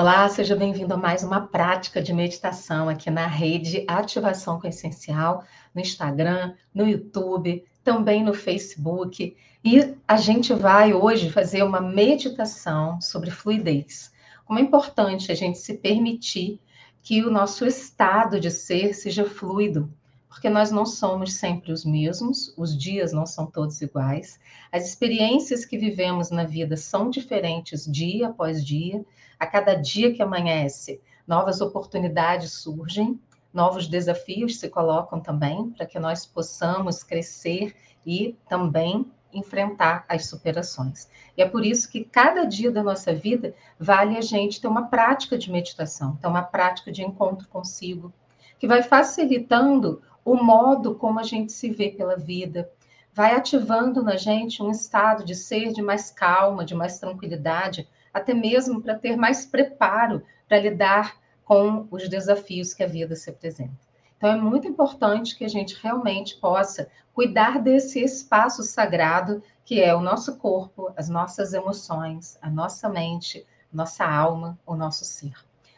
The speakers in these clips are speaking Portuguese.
Olá, seja bem-vindo a mais uma prática de meditação aqui na rede Ativação com Essencial, no Instagram, no YouTube, também no Facebook. E a gente vai hoje fazer uma meditação sobre fluidez. Como é importante a gente se permitir que o nosso estado de ser seja fluido, porque nós não somos sempre os mesmos, os dias não são todos iguais, as experiências que vivemos na vida são diferentes dia após dia, a cada dia que amanhece, novas oportunidades surgem, novos desafios se colocam também para que nós possamos crescer e também enfrentar as superações. E é por isso que cada dia da nossa vida vale a gente ter uma prática de meditação, ter uma prática de encontro consigo, que vai facilitando o modo como a gente se vê pela vida, vai ativando na gente um estado de ser de mais calma, de mais tranquilidade, até mesmo para ter mais preparo para lidar com os desafios que a vida se apresenta. Então, é muito importante que a gente realmente possa cuidar desse espaço sagrado que é o nosso corpo, as nossas emoções, a nossa mente, nossa alma, o nosso ser.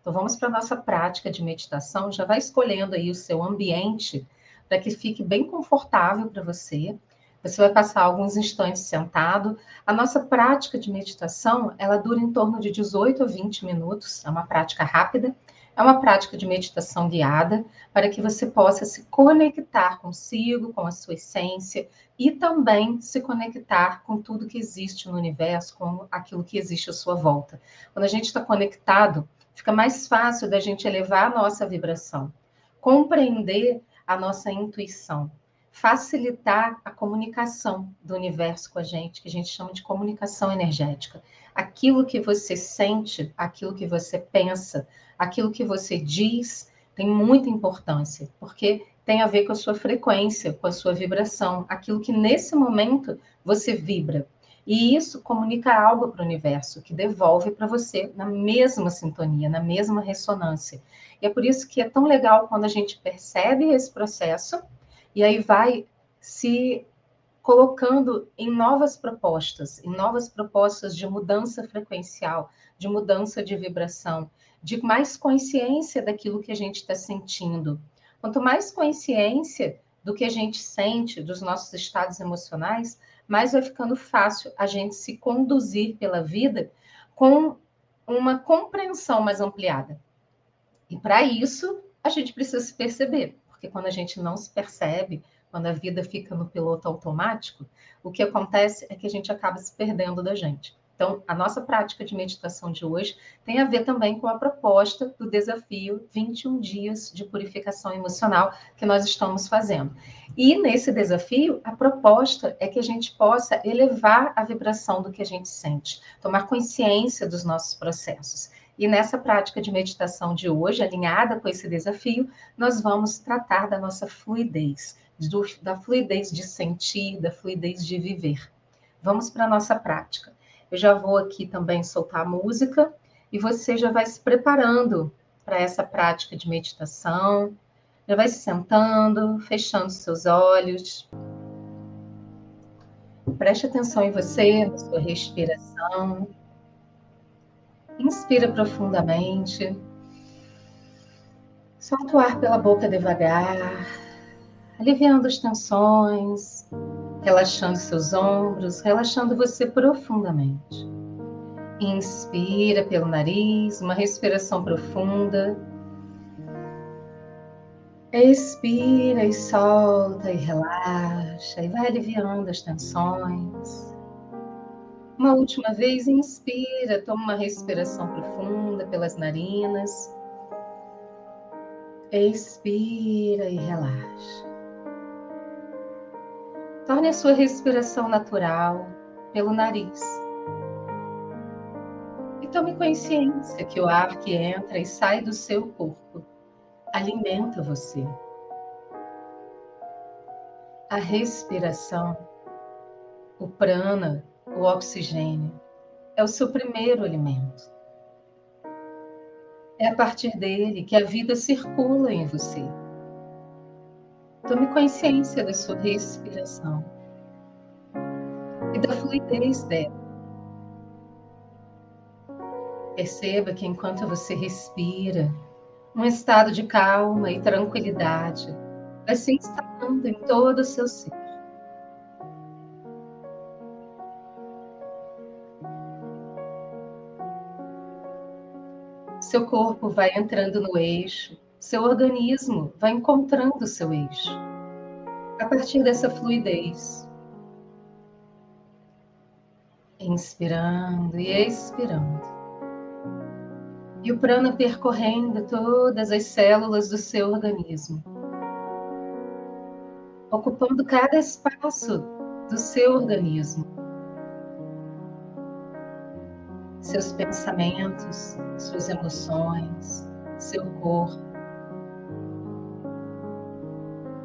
Então, vamos para a nossa prática de meditação. Já vai escolhendo aí o seu ambiente para que fique bem confortável para você. Você vai passar alguns instantes sentado. A nossa prática de meditação, ela dura em torno de 18 a 20 minutos. É uma prática rápida. É uma prática de meditação guiada para que você possa se conectar consigo, com a sua essência e também se conectar com tudo que existe no universo, com aquilo que existe à sua volta. Quando a gente está conectado, fica mais fácil da gente elevar a nossa vibração, compreender a nossa intuição facilitar a comunicação do universo com a gente, que a gente chama de comunicação energética. Aquilo que você sente, aquilo que você pensa, aquilo que você diz, tem muita importância, porque tem a ver com a sua frequência, com a sua vibração, aquilo que nesse momento você vibra. E isso comunica algo para o universo, que devolve para você na mesma sintonia, na mesma ressonância. E é por isso que é tão legal quando a gente percebe esse processo e aí vai se colocando em novas propostas, em novas propostas de mudança frequencial, de mudança de vibração, de mais consciência daquilo que a gente está sentindo. Quanto mais consciência do que a gente sente, dos nossos estados emocionais, mais vai ficando fácil a gente se conduzir pela vida com uma compreensão mais ampliada. E para isso, a gente precisa se perceber porque quando a gente não se percebe, quando a vida fica no piloto automático, o que acontece é que a gente acaba se perdendo da gente. Então, a nossa prática de meditação de hoje tem a ver também com a proposta do desafio 21 dias de purificação emocional que nós estamos fazendo. E nesse desafio, a proposta é que a gente possa elevar a vibração do que a gente sente, tomar consciência dos nossos processos. E nessa prática de meditação de hoje, alinhada com esse desafio, nós vamos tratar da nossa fluidez, do, da fluidez de sentir, da fluidez de viver. Vamos para a nossa prática. Eu já vou aqui também soltar a música e você já vai se preparando para essa prática de meditação. Já vai se sentando, fechando seus olhos. Preste atenção em você, na sua respiração. Inspira profundamente. Solta o ar pela boca devagar, aliviando as tensões, relaxando seus ombros, relaxando você profundamente. Inspira pelo nariz, uma respiração profunda. Expira e solta e relaxa, e vai aliviando as tensões. Uma última vez, inspira, toma uma respiração profunda pelas narinas. Expira e relaxa. Torne a sua respiração natural pelo nariz. E tome consciência que o ar que entra e sai do seu corpo alimenta você. A respiração, o prana, o oxigênio é o seu primeiro alimento. É a partir dele que a vida circula em você. Tome consciência da sua respiração e da fluidez dela. Perceba que enquanto você respira, um estado de calma e tranquilidade vai se instalando em todo o seu ser. Seu corpo vai entrando no eixo, seu organismo vai encontrando o seu eixo. A partir dessa fluidez, inspirando e expirando e o prana percorrendo todas as células do seu organismo, ocupando cada espaço do seu organismo. Seus pensamentos, suas emoções, seu corpo,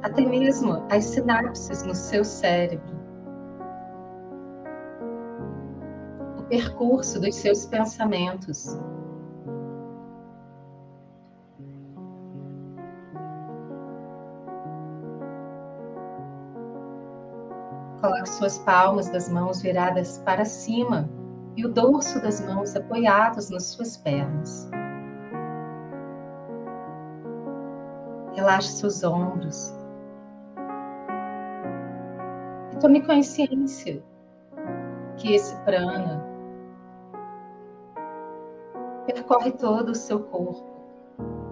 até mesmo as sinapses no seu cérebro, o percurso dos seus pensamentos. Coloque suas palmas das mãos viradas para cima e o dorso das mãos apoiados nas suas pernas. Relaxe seus ombros. E tome consciência que esse prana percorre todo o seu corpo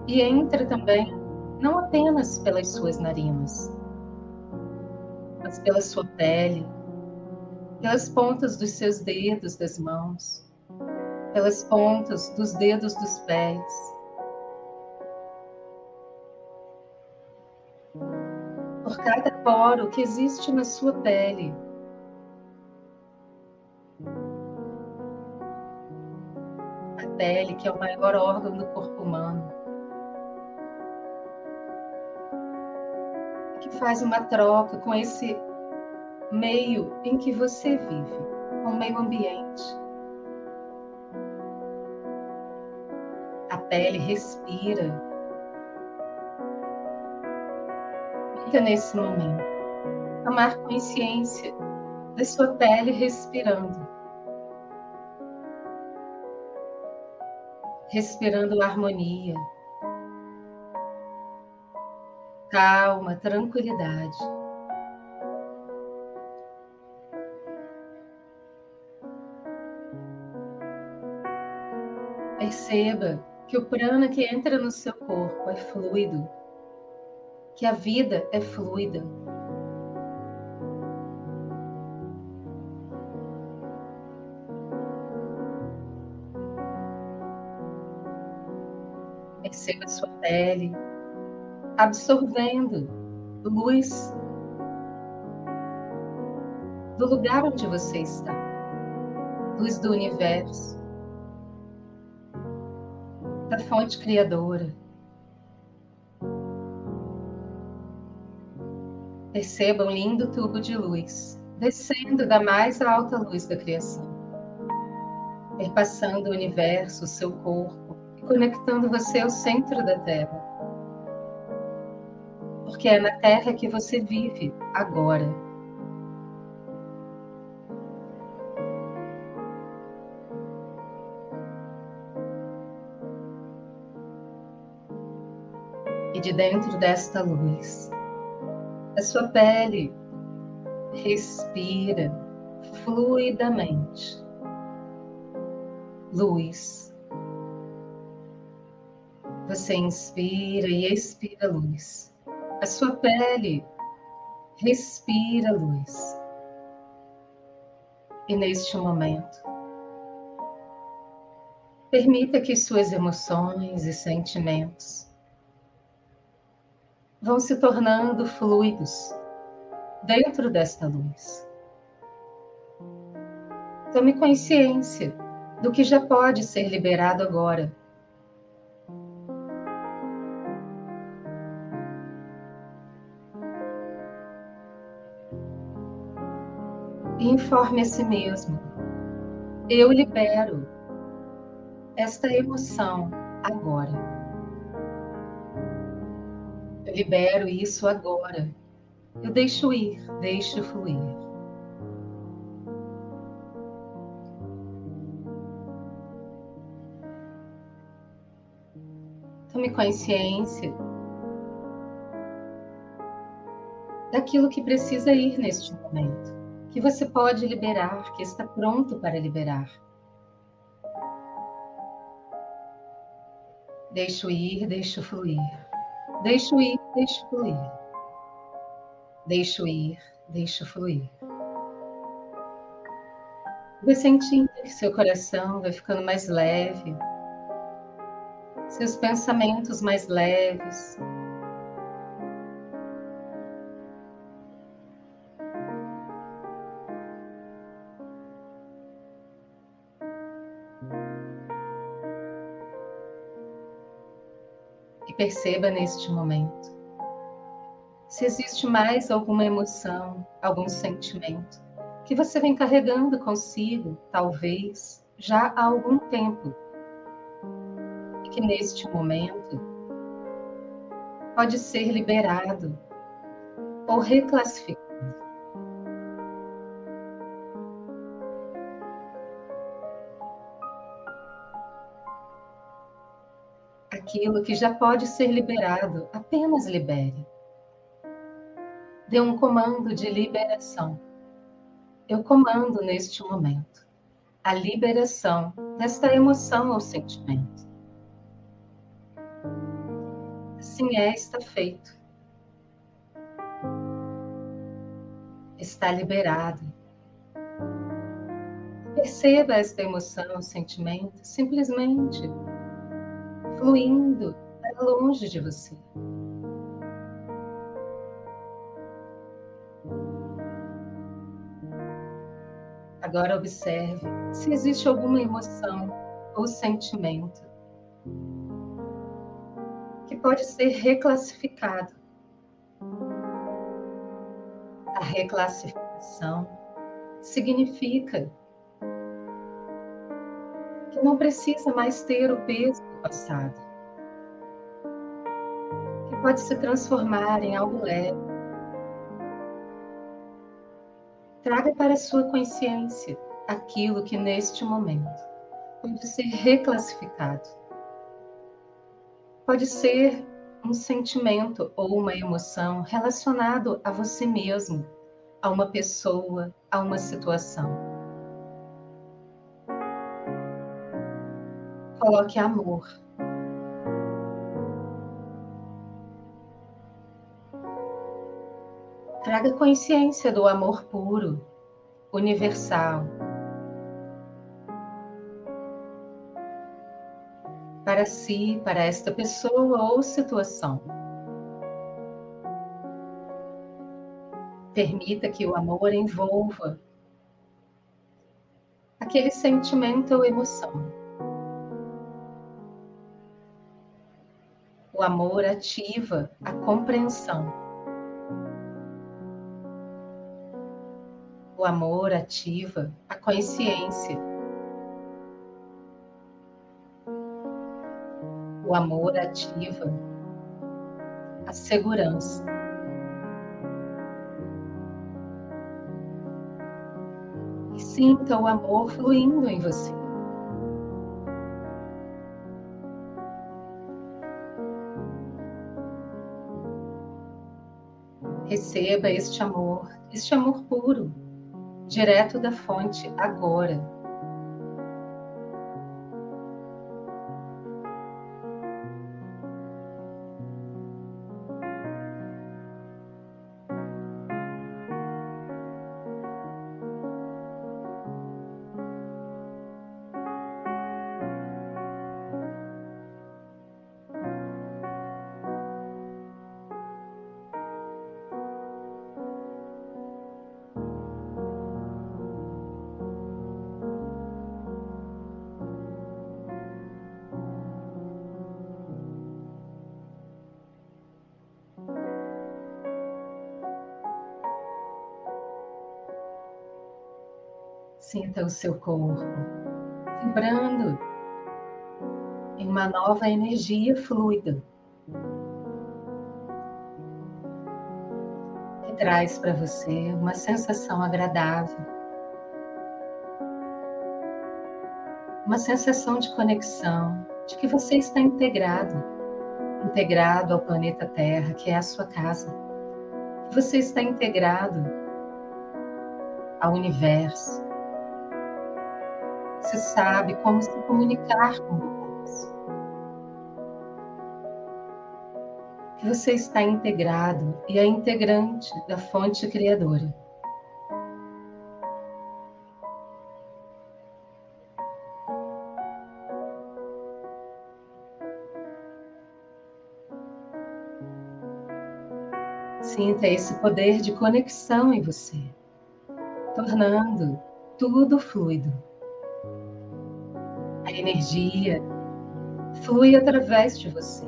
e entra também não apenas pelas suas narinas, mas pela sua pele, pelas pontas dos seus dedos das mãos, pelas pontas dos dedos dos pés. Por cada poro que existe na sua pele. A pele, que é o maior órgão do corpo humano. que faz uma troca com esse meio em que você vive, com o meio ambiente. A pele respira. Fica nesse momento. Tomar consciência da sua pele respirando. Respirando harmonia, calma, tranquilidade. Perceba que o prana que entra no seu corpo é fluido, que a vida é fluida. Perceba sua pele, absorvendo luz do lugar onde você está, luz do universo, da fonte criadora. Perceba um lindo tubo de luz descendo da mais alta luz da criação, perpassando o universo, o seu corpo e conectando você ao centro da Terra porque é na terra que você vive agora. E de dentro desta luz, a sua pele respira fluidamente. Luz. Você inspira e expira luz a sua pele respira luz. E neste momento, permita que suas emoções e sentimentos vão se tornando fluidos dentro desta luz. Tome consciência do que já pode ser liberado agora e informe a si mesmo: eu libero esta emoção agora. Eu libero isso agora. Eu deixo ir, deixo fluir. Tome consciência daquilo que precisa ir neste momento, que você pode liberar, que está pronto para liberar. Deixo ir, deixo fluir. Deixo ir, deixo fluir. Deixo ir, deixo fluir. Vai sentindo que seu coração vai ficando mais leve, seus pensamentos mais leves. E perceba neste momento se existe mais alguma emoção, algum sentimento que você vem carregando consigo, talvez já há algum tempo que neste momento pode ser liberado ou reclassificado. Aquilo que já pode ser liberado, apenas libere. Dê um comando de liberação. Eu comando neste momento a liberação desta emoção ou sentimento. assim é, está feito. Está liberado. Perceba esta emoção, sentimento, simplesmente fluindo para longe de você. Agora observe se existe alguma emoção ou sentimento pode ser reclassificado. A reclassificação significa que não precisa mais ter o peso passado, que pode se transformar em algo leve. Traga para a sua consciência aquilo que neste momento pode ser reclassificado pode ser um sentimento ou uma emoção relacionado a você mesmo, a uma pessoa, a uma situação. Coloque amor. Traga consciência do amor puro, universal para si, para esta pessoa ou situação. Permita que o amor envolva aquele sentimento ou emoção. O amor ativa a compreensão. O amor ativa a consciência. O amor ativa a segurança. E sinta o amor fluindo em você. Receba este amor, este amor puro, direto da fonte agora. Sinta o seu corpo vibrando em uma nova energia fluida que traz para você uma sensação agradável, uma sensação de conexão, de que você está integrado, integrado ao planeta Terra, que é a sua casa. Você está integrado ao universo. Você sabe como se comunicar com. Que você está integrado e é integrante da fonte criadora. Sinta esse poder de conexão em você, tornando tudo fluido. A energia flui através de você,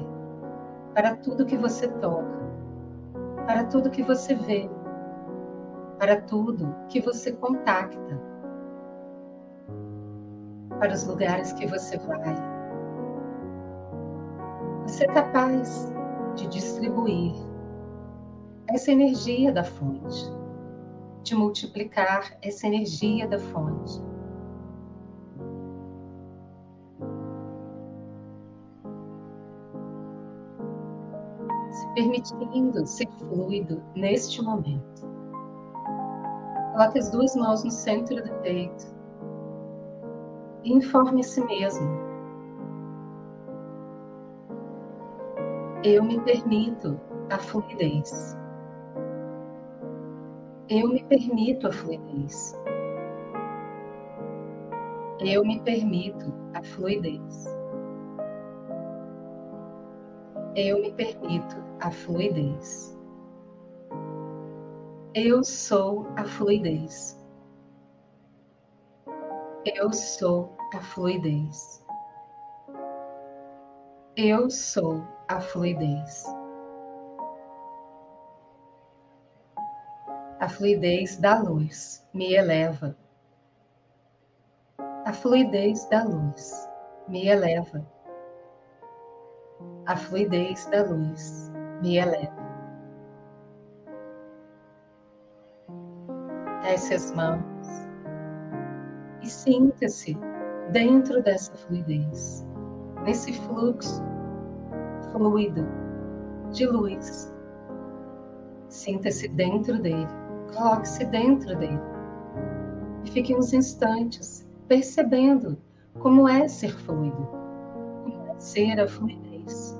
para tudo que você toca, para tudo que você vê, para tudo que você contacta, para os lugares que você vai. Você é capaz de distribuir essa energia da fonte, de multiplicar essa energia da fonte. Se permitindo ser fluido neste momento. Coloque as duas mãos no centro do peito e informe a si mesmo. Eu me permito a fluidez. Eu me permito a fluidez. Eu me permito a fluidez. Eu me permito a fluidez. Eu sou a fluidez. Eu sou a fluidez. Eu sou a fluidez. A fluidez da luz me eleva. A fluidez da luz me eleva. A fluidez da luz me eleva. Desce as mãos e sinta-se dentro dessa fluidez, nesse fluxo fluido de luz. Sinta-se dentro dele. Coloque-se dentro dele e fique uns instantes percebendo como é ser fluido, como é ser a fluidez.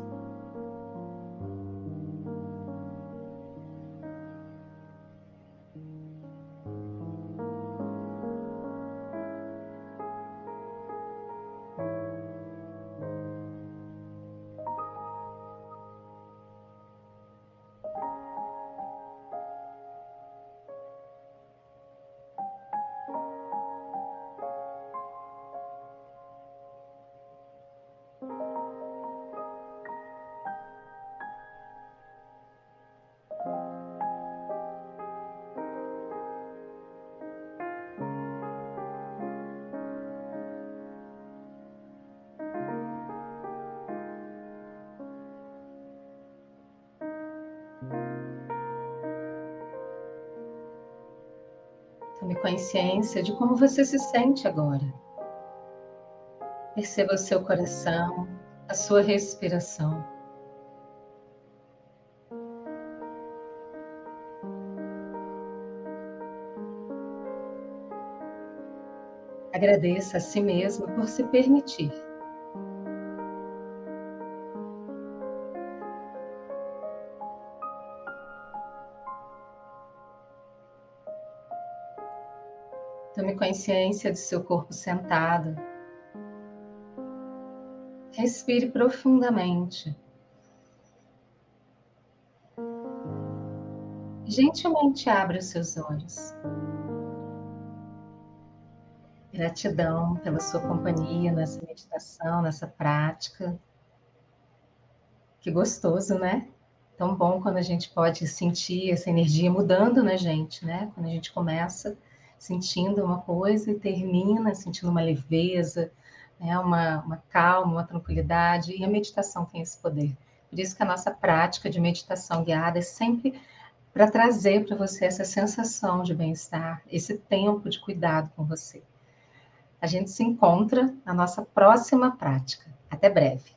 Tome consciência de como você se sente agora. Perceba o seu coração, a sua respiração. Agradeça a si mesmo por se permitir. Consciência do seu corpo sentado. Respire profundamente. Gentilmente abra os seus olhos. Gratidão pela sua companhia nessa meditação, nessa prática. Que gostoso, né? Tão bom quando a gente pode sentir essa energia mudando na gente, né? Quando a gente começa sentindo uma coisa e termina sentindo uma leveza, né, uma, uma calma, uma tranquilidade, e a meditação tem esse poder. Por isso que a nossa prática de meditação guiada é sempre para trazer para você essa sensação de bem-estar, esse tempo de cuidado com você. A gente se encontra na nossa próxima prática. Até breve.